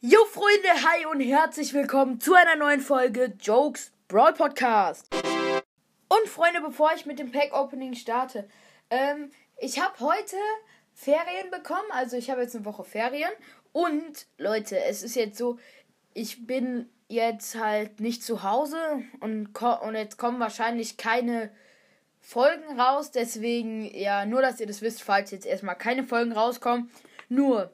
Jo Freunde, hi und herzlich willkommen zu einer neuen Folge Jokes Brawl Podcast. Und Freunde, bevor ich mit dem Pack Opening starte, ähm, ich habe heute Ferien bekommen, also ich habe jetzt eine Woche Ferien und Leute, es ist jetzt so, ich bin jetzt halt nicht zu Hause und, und jetzt kommen wahrscheinlich keine Folgen raus, deswegen ja, nur dass ihr das wisst, falls jetzt erstmal keine Folgen rauskommen. Nur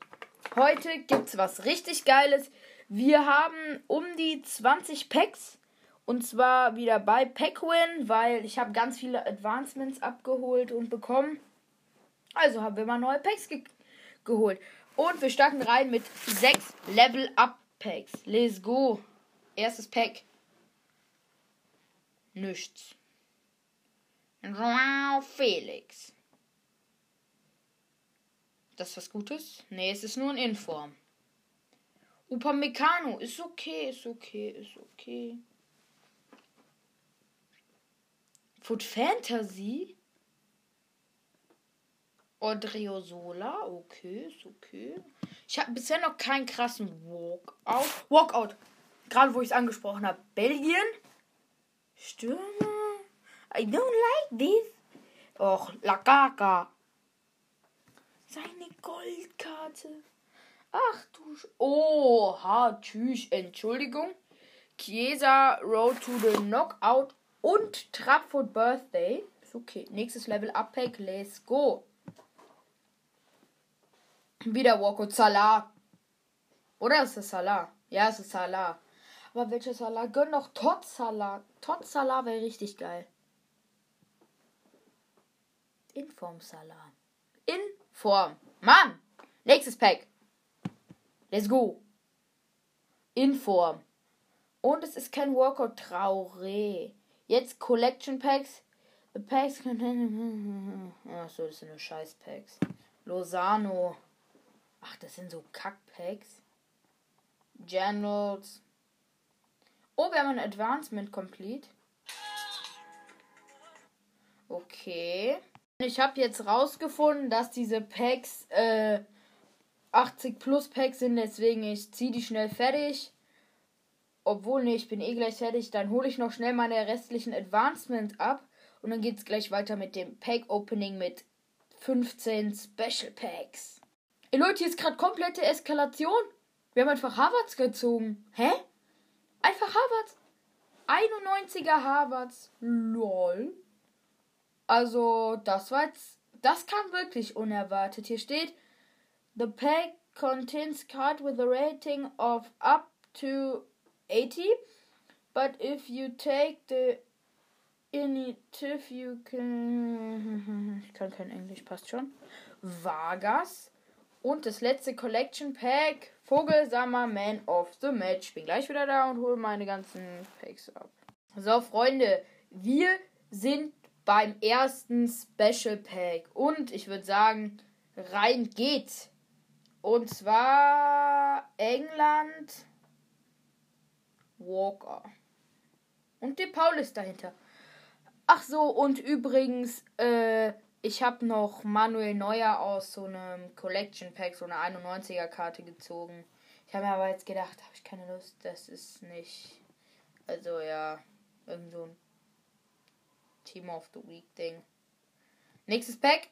Heute gibt's was richtig Geiles. Wir haben um die 20 Packs. Und zwar wieder bei Packwin, weil ich habe ganz viele Advancements abgeholt und bekommen. Also haben wir mal neue Packs ge geholt. Und wir starten rein mit 6 Level Up Packs. Let's go. Erstes Pack. Nichts. Wow, Felix. Das ist was Gutes? Nee, es ist nur ein Inform. Upamecano ist okay, ist okay, ist okay. Food Fantasy? Odriozola, okay, ist okay. Ich habe bisher noch keinen krassen Walkout. Walkout. Gerade wo ich es angesprochen habe. Belgien? Stürmer? I don't like this. Och, Lakaka. Seine Goldkarte. Ach du. Sch Oha, tschüss. Entschuldigung. Chiesa Road to the Knockout und Trapfoot Birthday. Ist okay. Nächstes Level Up Pack. Let's go. Wieder Woko Salah. Oder ist es Salah? Ja, es ist Salah. Aber welcher Salah? Gönn doch Tot Salah. Tot Salah wäre richtig geil. Inform Salah. In Form. Mann! Nächstes Pack. Let's go. In Form. Und es ist kein Workout Traure. Jetzt Collection Packs. The Packs Achso, das sind nur Scheiß Packs. Lozano. Ach, das sind so Kack-Packs. Generals. Oh, wir haben ein Advancement complete. Okay. Ich habe jetzt rausgefunden, dass diese Packs äh, 80 plus Packs sind, deswegen ich ziehe die schnell fertig. Obwohl, ne, ich bin eh gleich fertig. Dann hole ich noch schnell meine restlichen Advancement ab. Und dann geht es gleich weiter mit dem Pack Opening mit 15 Special Packs. Ey Leute, hier ist gerade komplette Eskalation. Wir haben einfach Harvards gezogen. Hä? Einfach Harvards. 91er Harvards. LOL. Also, das war jetzt. Das kam wirklich unerwartet. Hier steht: The pack contains card with a rating of up to 80. But if you take the initiative, you can. Ich kann kein Englisch, passt schon. Vargas. Und das letzte Collection Pack. Vogelsammer Man of the Match. Bin gleich wieder da und hole meine ganzen Packs ab. So, Freunde. Wir sind beim ersten Special Pack. Und ich würde sagen, rein geht's. Und zwar England Walker. Und der Paul ist dahinter. Ach so, und übrigens, äh, ich habe noch Manuel Neuer aus so einem Collection Pack, so eine 91er Karte gezogen. Ich habe mir aber jetzt gedacht, habe ich keine Lust, das ist nicht. Also ja, irgend so ein Team of the Week Ding. Nächstes Pack.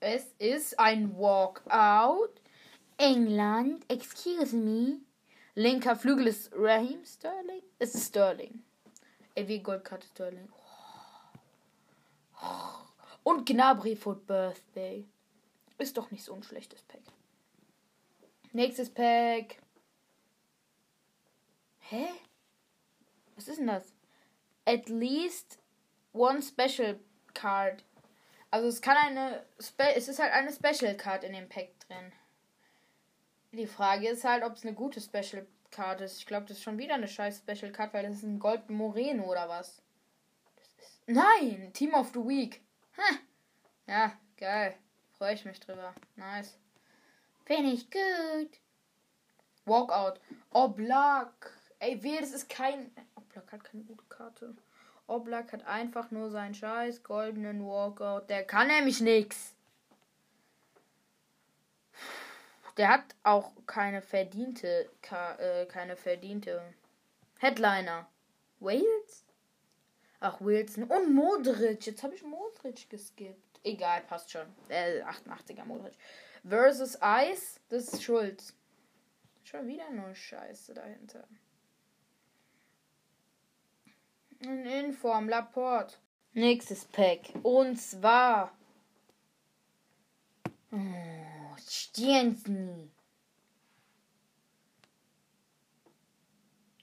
Es ist ein Walkout. England, excuse me. Linker Flügel ist Raheem Sterling. Es ist Sterling. Ey, Goldkarte Sterling. Und Gnabry for Birthday. Ist doch nicht so ein schlechtes Pack. Nächstes Pack. Hä? Was ist denn das? At least one special card. Also es kann eine Spe es ist halt eine Special Card in dem Pack drin. Die Frage ist halt, ob es eine gute Special Card ist. Ich glaube, das ist schon wieder eine scheiß Special Card, weil das ist ein Gold Moreno oder was. Nein, Team of the Week. Hm. Ja, geil. Freue ich mich drüber. Nice. Finde ich gut. Walkout. Oblak. Ey, weh, das ist kein. Oblak hat keine gute Karte. Oblak hat einfach nur seinen scheiß goldenen Walkout. Der kann nämlich nichts. der hat auch keine verdiente, äh, keine verdiente Headliner. Wales? Ach, Wilson und Modric. Jetzt habe ich Modric geskippt. Egal, passt schon. Äh, 88er Modric. Versus Ice, das ist Schulz. Schon wieder nur Scheiße dahinter. In Inform, Laporte. Nächstes Pack. Und zwar. Oh, Stiernsny.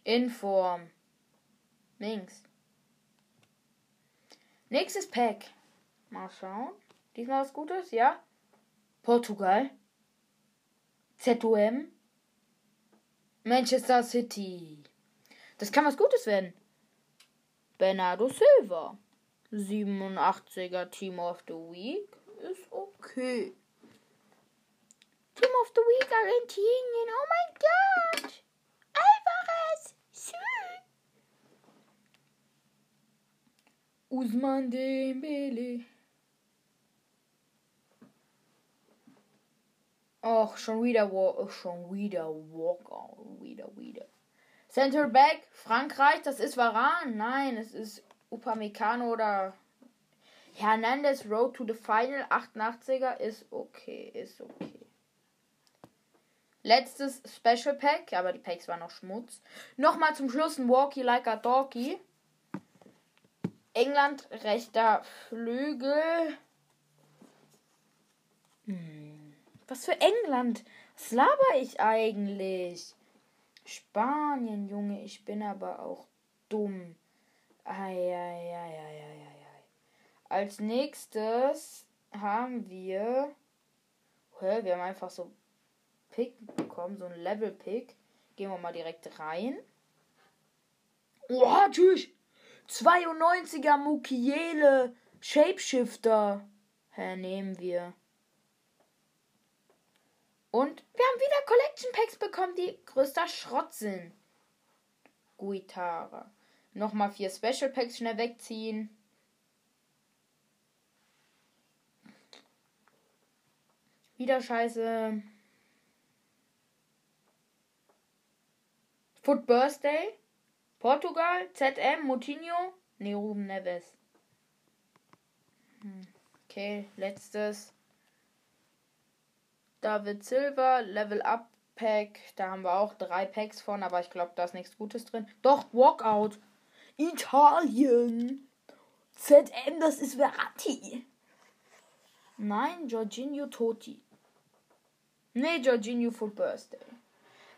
Inform. Links. Nächstes Pack. Mal schauen. Diesmal was Gutes, ja? Portugal. ZOM. Manchester City. Das kann was Gutes werden. Bernardo Silva. 87er Team of the Week ist okay. Team of the Week Argentinien. Oh mein Gott. Alvarez. Sü. Usman Dembele. Och, schon wieder, schon wieder Walker. Wieder, wieder. Center Back, Frankreich, das ist Varan. Nein, es ist Upamecano oder Hernandez Road to the Final 88er ist okay, ist okay. Letztes Special Pack, aber die Packs waren noch Schmutz. Nochmal zum Schluss ein Walkie like a Doggy. England, rechter Flügel. Hm. Was für England? Was laber ich eigentlich? Spanien, Junge, ich bin aber auch dumm. Eieieiei. Als nächstes haben wir. Hä, wir haben einfach so Pick bekommen, so ein Level Pick. Gehen wir mal direkt rein. Oh, tschüss! 92er Mukiele Shapeshifter. Nehmen wir. Und wir haben wieder Collection Packs bekommen, die größter Schrott sind. Guitara. Nochmal vier Special Packs schnell wegziehen. Wieder scheiße. Foot Birthday. Portugal. ZM. Moutinho. Ne, Ruben Neves. Hm, okay, letztes. David Silver. Level Up Pack. Da haben wir auch drei Packs von, aber ich glaube, da ist nichts Gutes drin. Doch, Walkout. Italien. ZM, das ist Verratti. Nein, Jorginho Toti. Nee, Jorginho for Birthday.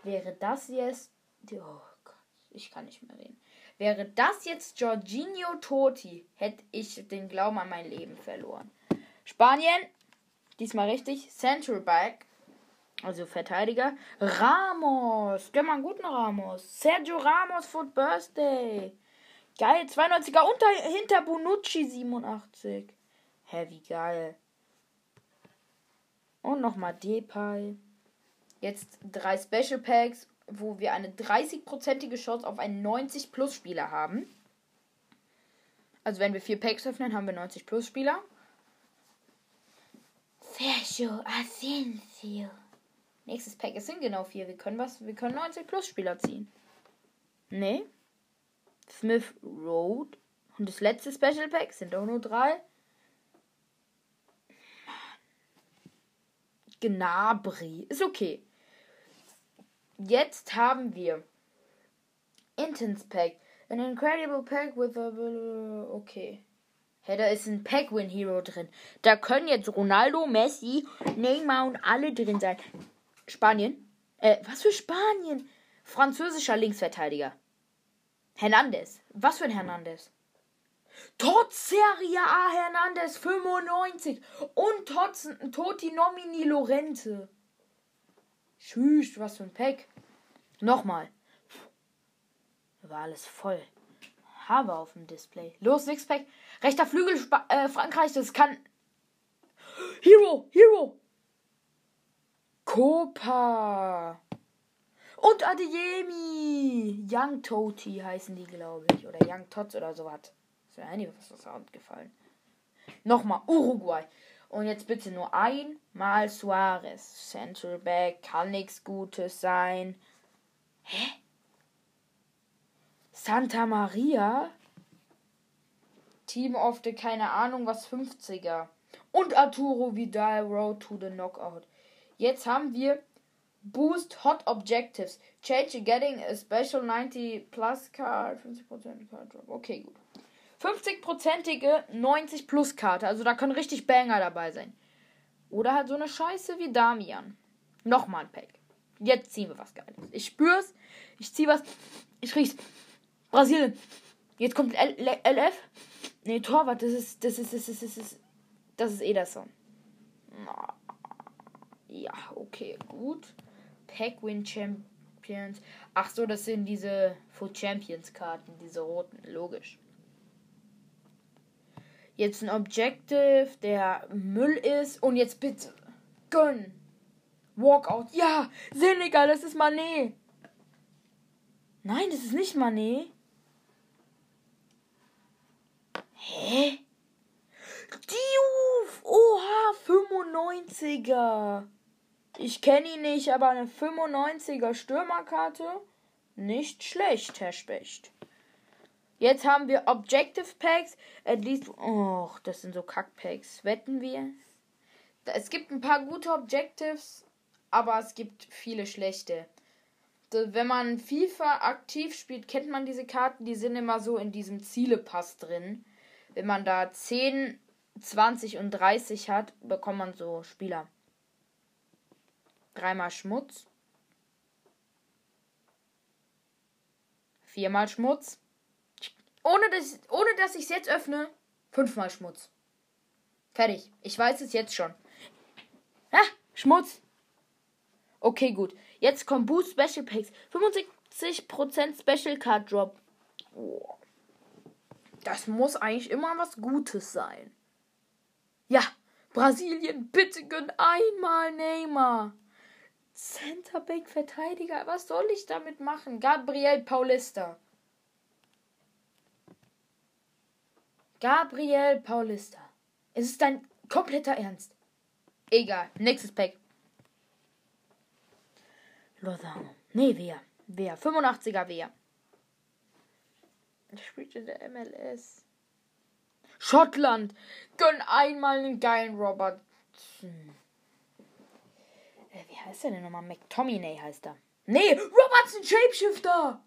Wäre das jetzt. Oh Gott, ich kann nicht mehr reden. Wäre das jetzt Jorginho Toti, hätte ich den Glauben an mein Leben verloren. Spanien, diesmal richtig. Central Back, also Verteidiger. Ramos, gönn mal einen guten Ramos. Sergio Ramos for Birthday. Geil, 92er unter, hinter Bonucci 87. Hä, wie geil. Und nochmal Depay. Jetzt drei Special Packs, wo wir eine 30-prozentige Chance auf einen 90-Plus-Spieler haben. Also wenn wir vier Packs öffnen, haben wir 90-Plus-Spieler. Sergio Asensio. Nächstes Pack, es sind genau vier. Wir können was, wir können 90-Plus-Spieler ziehen. Nee. Smith Road. Und das letzte Special Pack sind auch nur drei. Gnabry. Ist okay. Jetzt haben wir Intense Pack. An Incredible Pack with a... Okay. Hey, da ist ein Pack-Win Hero drin. Da können jetzt Ronaldo, Messi, Neymar und alle drin sein. Spanien? Äh, was für Spanien? Französischer Linksverteidiger. Hernandez. Was für ein Hernandez? Tots Serie A Hernandez 95 und Tots, Toti Nomini Lorente. Tschüss, was für ein Pack. Nochmal. War alles voll. Habe auf dem Display. Los, Sixpack. Rechter Flügel Sp äh, Frankreich, das kann. Hero, Hero. Copa. Und Adeyemi. Young Toti heißen die, glaube ich. Oder Young Tots oder sowas. Ist mir einiges was gefallen. Nochmal, Uruguay. Und jetzt bitte nur einmal Suarez. Central Back kann nichts Gutes sein. Hä? Santa Maria? Team of the keine Ahnung was 50er. Und Arturo Vidal Road to the Knockout. Jetzt haben wir Boost Hot Objectives. Change getting a special 90 plus card. 50% Card Drop. Okay, gut. 50%ige 90 plus Karte. Also da können richtig Banger dabei sein. Oder halt so eine Scheiße wie Damian. Nochmal ein Pack. Jetzt ziehen wir was Geiles. Ich spür's. Ich zieh was. Ich riech's. Brasilien. Jetzt kommt LF. Nee, Torwart. Das ist. Das ist. Das ist. Das ist. Das ist Ederson. Ja, okay, gut. Pack-Win Champions. Ach so, das sind diese Food Champions Karten, diese roten, logisch. Jetzt ein Objective, der Müll ist. Und jetzt bitte. Gönn. Walkout. Ja, Senegal, das ist Manet. Nein, das ist nicht Manet. Hä? Diouf! Oha, 95er. Ich kenne ihn nicht, aber eine 95er Stürmerkarte. Nicht schlecht, Herr Specht. Jetzt haben wir Objective Packs. At least. Oh, das sind so Kackpacks. Wetten wir? Es gibt ein paar gute Objectives, aber es gibt viele schlechte. Wenn man FIFA aktiv spielt, kennt man diese Karten. Die sind immer so in diesem Zielepass drin. Wenn man da 10, 20 und 30 hat, bekommt man so Spieler. Dreimal Schmutz. Viermal Schmutz. Ohne dass, ohne dass ich es jetzt öffne, fünfmal Schmutz. Fertig. Ich weiß es jetzt schon. Ah, Schmutz. Okay, gut. Jetzt kommt Boost Special Packs. 75% Special Card Drop. Oh. Das muss eigentlich immer was Gutes sein. Ja, Brasilien, bitte gönn einmal Neymar. Centerback Verteidiger, was soll ich damit machen? Gabriel Paulista. Gabriel Paulista. Es ist dein kompletter Ernst. Egal, nächstes Pack. Lozano. Nee, wer? Wer? 85er wer? Der spielt in der MLS. Schottland. Gönn einmal einen geilen Robertson. Äh, wie heißt der denn nochmal? McTominay heißt er. Nee, Robertson Shapeshifter.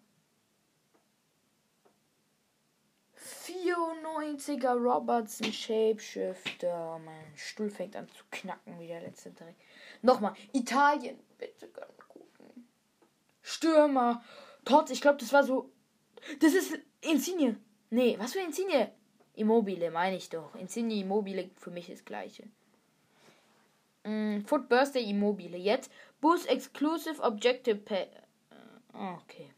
94er Robertson Shapeshifter. Mein Stuhl fängt an zu knacken wie der letzte Dreck. Nochmal. Italien. Bitte ganz guten. Stürmer. Trotz, ich glaube, das war so. Das ist Insigne. Nee, was für Insigne? Immobile, meine ich doch. Insigne Immobile für mich ist das gleiche. Mm, Foot Birthday Immobile. Jetzt Boost Exclusive Objective Pay. Äh, okay.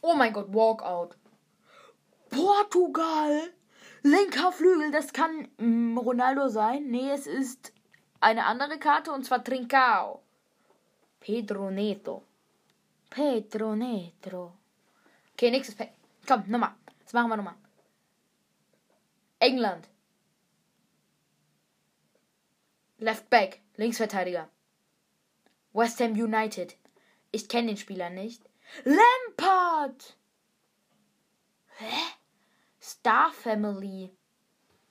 Oh mein Gott, Walkout. Portugal. Linker Flügel, das kann mm, Ronaldo sein. Nee, es ist eine andere Karte und zwar Trincao. Pedro Neto. Pedro Neto. Okay, nächstes Pack. Komm, nochmal. Das machen wir nochmal. England. Left Back. Linksverteidiger. West Ham United. Ich kenne den Spieler nicht. Lampard! Hä? Star Family.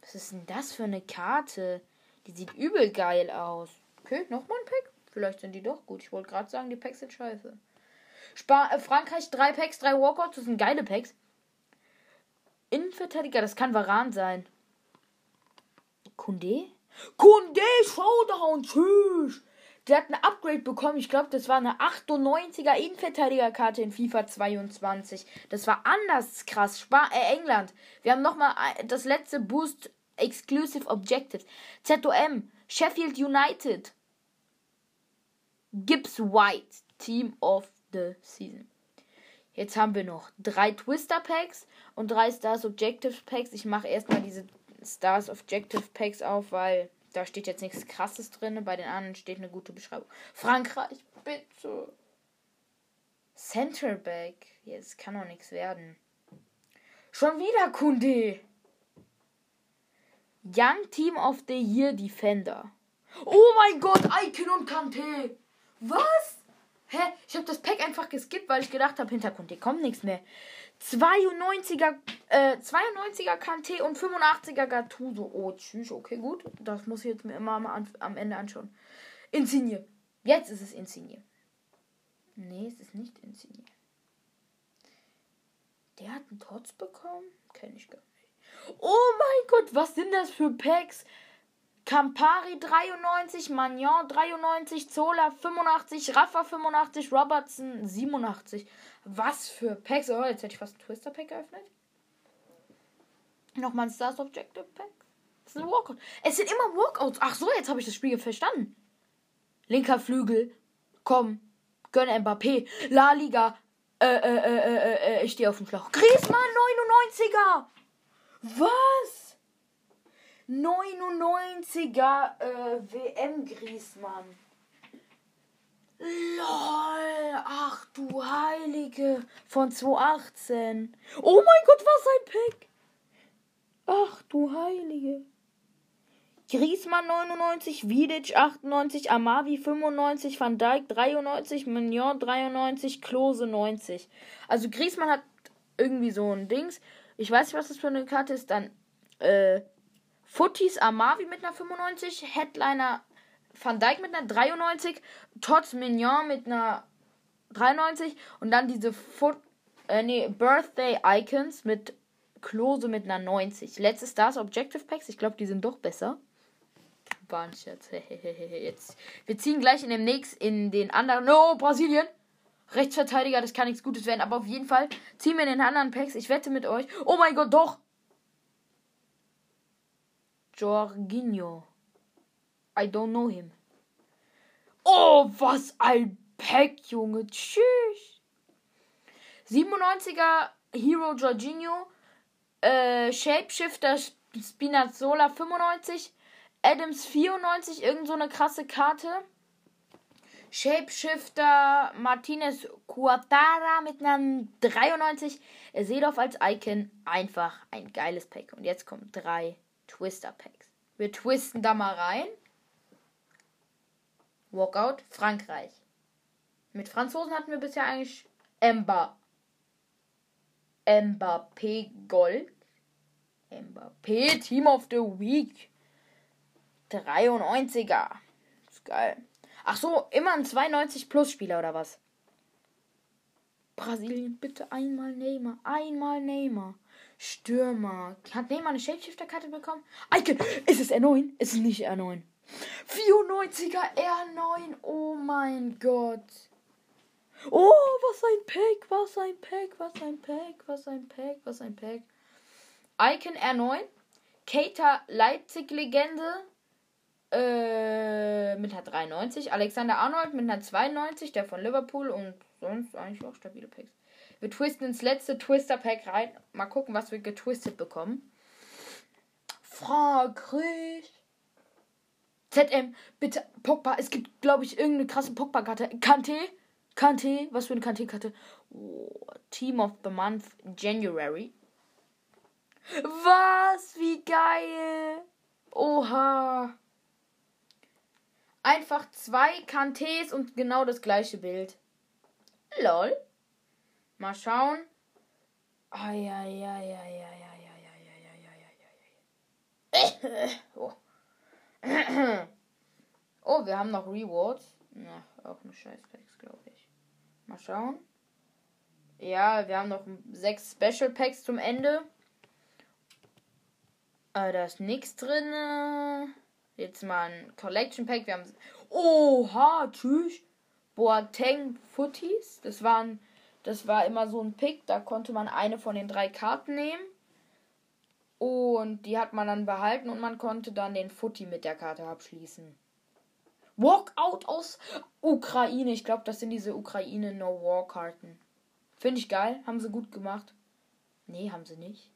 Was ist denn das für eine Karte? Die sieht übel geil aus. Okay, nochmal ein Pack. Vielleicht sind die doch gut. Ich wollte gerade sagen, die Packs sind scheiße. Spa äh, Frankreich, drei Packs, drei Walkouts. Das sind geile Packs. Innenverteidiger, das kann Varan sein. Kunde? Kunde, Showdown, tschüss. Der hat ein Upgrade bekommen. Ich glaube, das war eine 98er Innenverteidigerkarte in FIFA 22. Das war anders krass. Spa äh, England. Wir haben nochmal äh, das letzte Boost Exclusive Objectives. ZOM. Sheffield United. Gibbs White. Team of the Season. Jetzt haben wir noch drei Twister Packs und drei Stars Objective Packs. Ich mache erstmal diese Stars Objective Packs auf, weil da steht jetzt nichts krasses drin. Bei den anderen steht eine gute Beschreibung. Frankreich, bitte. Centerback. Jetzt kann doch nichts werden. Schon wieder Kunde. Young Team of the Year Defender. Oh mein Gott, Icon und Kante. Was? Hä? Ich habe das Pack einfach geskippt, weil ich gedacht habe, Hintergrund, hier kommt nichts mehr. 92er, äh, 92er Kante und 85er Gattuso. Oh, tschüss, okay, gut. Das muss ich jetzt mir immer am, am Ende anschauen. Insigne. Jetzt ist es Insigne. Nee, es ist nicht Insigne. Der hat einen Tots bekommen? Kenne ich gar nicht. Oh mein Gott, was sind das für Packs? Campari 93, Magnon 93, Zola 85, Rafa 85, Robertson 87. Was für Packs. Oh, jetzt hätte ich fast ein Twister Pack geöffnet. Nochmal ein Stars Objective Pack. Das ist ein Walkout. Es sind immer Walkouts. Ach so, jetzt habe ich das Spiel verstanden. Linker Flügel. Komm. Gönn Mbappé. La Liga. Äh, äh, äh, äh, äh, ich stehe auf dem Schlauch. Griezmann 99er. Was? 99er äh, WM Griezmann. LOL, ach du Heilige. Von 2018. Oh mein Gott, was ein Pack. Ach du Heilige. Griezmann 99, Vidic 98, Amavi 95, Van Dijk 93, Mignon 93, Klose 90. Also Griezmann hat irgendwie so ein Dings. Ich weiß nicht, was das für eine Karte ist. Dann äh, Footies Amavi mit einer 95, Headliner Van Dijk mit einer 93, Tots Mignon mit einer 93 und dann diese Foot, äh, nee, Birthday Icons mit Klose mit einer 90. Letztes Stars Objective Packs, ich glaube, die sind doch besser. War. Jetzt. Wir ziehen gleich in dem nächsten, in den anderen. No, Brasilien! Rechtsverteidiger, das kann nichts Gutes werden, aber auf jeden Fall ziehen wir in den anderen Packs. Ich wette mit euch. Oh mein Gott, doch! Jorginho. I don't know him. Oh, was ein Pack, Junge. Tschüss. 97er Hero Jorginho. Äh, Shapeshifter Spinazzola 95. Adams 94, irgend so eine krasse Karte. Shapeshifter Martinez Cuatara mit einem 93. Seedorf als Icon. Einfach ein geiles Pack. Und jetzt kommen drei Twister Packs. Wir twisten da mal rein. Walkout, Frankreich. Mit Franzosen hatten wir bisher eigentlich Mba. Mbappé Gold. Mbappé Team of the Week. 93er. Ist geil. Ach so, immer ein 92 Plus Spieler oder was? Brasilien, bitte einmal Neymar. Einmal Neymar. Stürmer. Hat Neymar eine Shapeshifter-Karte bekommen? Icon, ist es R9? Ist es nicht R9? 94er R9. Oh mein Gott. Oh, was ein Pack, was ein Pack, was ein Pack, was ein Pack, was ein Pack. Icon R9. Keita Leipzig Legende. Äh, mit einer 93. Alexander Arnold mit einer 92, der von Liverpool und sonst eigentlich auch stabile Packs. Wir twisten ins letzte Twister-Pack rein. Mal gucken, was wir getwistet bekommen. Frankreich. ZM, bitte, Pogba. Es gibt, glaube ich, irgendeine krasse Pogba-Karte. Kante. Kante. Was für eine Kante-Karte? Oh, Team of the Month January. Was? Wie geil. Oha. Einfach zwei Kantés und genau das gleiche Bild. Lol. Mal schauen. Oh. oh, wir haben noch Rewards. Na, auch eine Scheiß-Packs, glaube ich. Mal schauen. Ja, wir haben noch sechs Special Packs zum Ende. Äh, da ist nichts drin. Jetzt mal ein Collection Pack. Wir haben. Oha, tschüss. Boateng Footies. Das waren. Das war immer so ein Pick. Da konnte man eine von den drei Karten nehmen. Und die hat man dann behalten und man konnte dann den Footy mit der Karte abschließen. Walkout aus Ukraine. Ich glaube, das sind diese Ukraine No War Karten. Finde ich geil. Haben sie gut gemacht. Nee, haben sie nicht.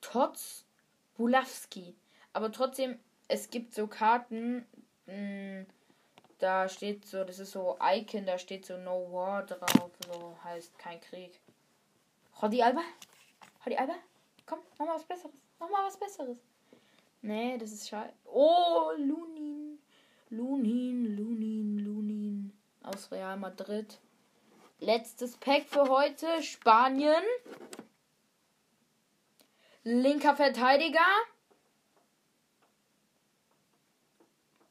Tots Bulawski. Aber trotzdem, es gibt so Karten, mh, hm, da steht so, das ist so Icon, da steht so No War drauf, so heißt kein Krieg. Rodi Alba? Rodi Alba? Komm, mach mal was Besseres. Nochmal was Besseres. Nee, das ist scheiße. Oh, Lunin. Lunin, Lunin, Lunin. Aus Real Madrid. Letztes Pack für heute. Spanien. Linker Verteidiger.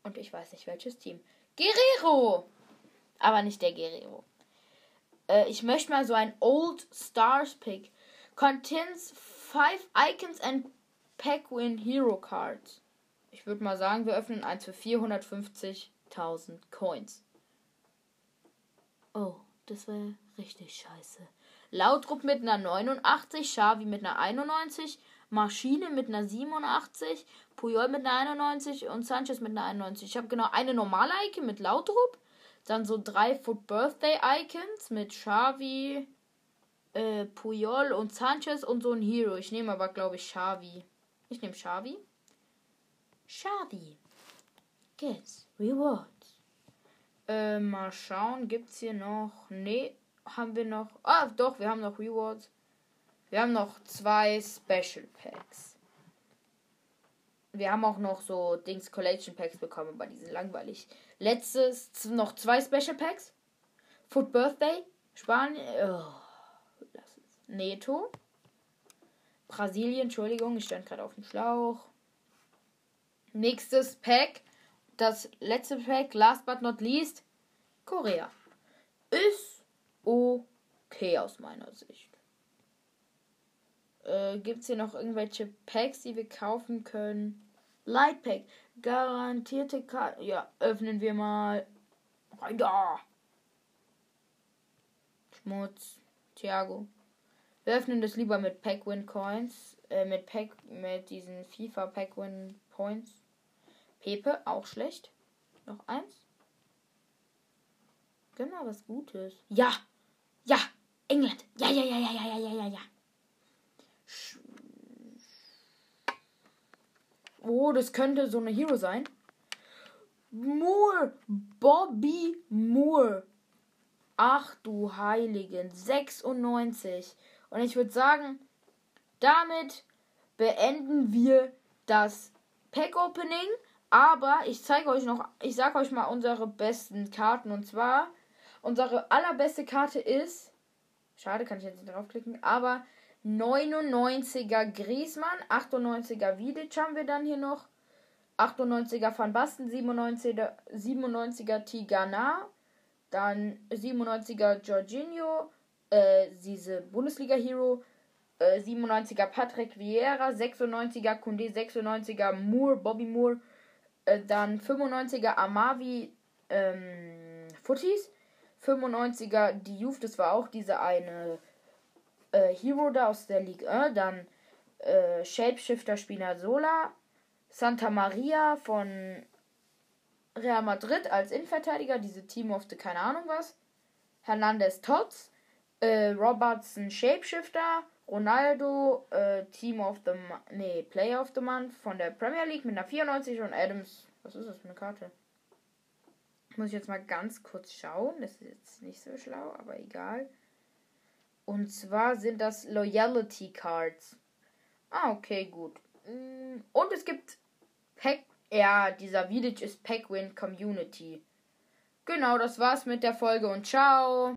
Und ich weiß nicht welches Team. Guerrero. Aber nicht der Guerrero. Äh, ich möchte mal so ein Old Stars Pick. Contains five Icons and Pack-Win Hero Cards. Ich würde mal sagen, wir öffnen eins für 450.000 Coins. Oh, das wäre richtig scheiße. Lautrup mit einer 89, Xavi mit einer 91, Maschine mit einer 87, Puyol mit einer 91 und Sanchez mit einer 91. Ich habe genau eine normale Icon mit Lautrup, dann so drei Foot Birthday Icons mit Xavi, äh, Puyol und Sanchez und so ein Hero. Ich nehme aber, glaube ich, Xavi. Ich nehme Xavi. Xavi. Gets Rewards. Äh, mal schauen, gibt's hier noch. Nee, haben wir noch. Ah, doch, wir haben noch Rewards. Wir haben noch zwei Special Packs. Wir haben auch noch so Dings Collection Packs bekommen, aber die sind langweilig. Letztes noch zwei Special Packs. Foot Birthday, Spanien. Oh, lass es. Neto. Brasilien, Entschuldigung, ich stand gerade auf dem Schlauch. Nächstes Pack. Das letzte Pack, last but not least. Korea. Ist okay aus meiner Sicht. Äh, Gibt es hier noch irgendwelche Packs, die wir kaufen können? Light Pack. Garantierte Karte. Ja, öffnen wir mal. Rein da. Schmutz. Thiago. Wir öffnen das lieber mit Packwin Coins. Äh, mit Pack, mit diesen FIFA Packwin Points. Pepe, auch schlecht. Noch eins. Genau, was Gutes. Ja! Ja! England! Ja, ja, ja, ja, ja, ja, ja, ja. Oh, das könnte so eine Hero sein. Moore! Bobby Moore. Ach du Heiligen. 96. Und ich würde sagen, damit beenden wir das Pack Opening. Aber ich zeige euch noch, ich sage euch mal unsere besten Karten. Und zwar, unsere allerbeste Karte ist, schade, kann ich jetzt nicht draufklicken, aber 99er Griesmann, 98er Vidic haben wir dann hier noch, 98er Van Basten, 97er, 97er Tigana, dann 97er Jorginho, äh, diese Bundesliga-Hero, äh, 97er Patrick Vieira, 96er Kunde, 96er Moore, Bobby Moore, äh, dann 95er Amavi ähm, Footies, 95er Diouf, das war auch diese eine äh, Hero da aus der Ligue 1, dann äh, Shapeshifter Spinazzola, Santa Maria von Real Madrid als Innenverteidiger, diese Team of the keine Ahnung was, Hernandez Tots, äh, Robertson Shapeshifter, Ronaldo äh, Team of the nee, Player of the Month von der Premier League mit einer 94 und Adams, was ist das für eine Karte? Muss ich jetzt mal ganz kurz schauen, das ist jetzt nicht so schlau, aber egal. Und zwar sind das Loyalty Cards. Ah, okay, gut. Mm, und es gibt Pack. Ja, dieser Village ist Packwin Community. Genau, das war's mit der Folge und ciao.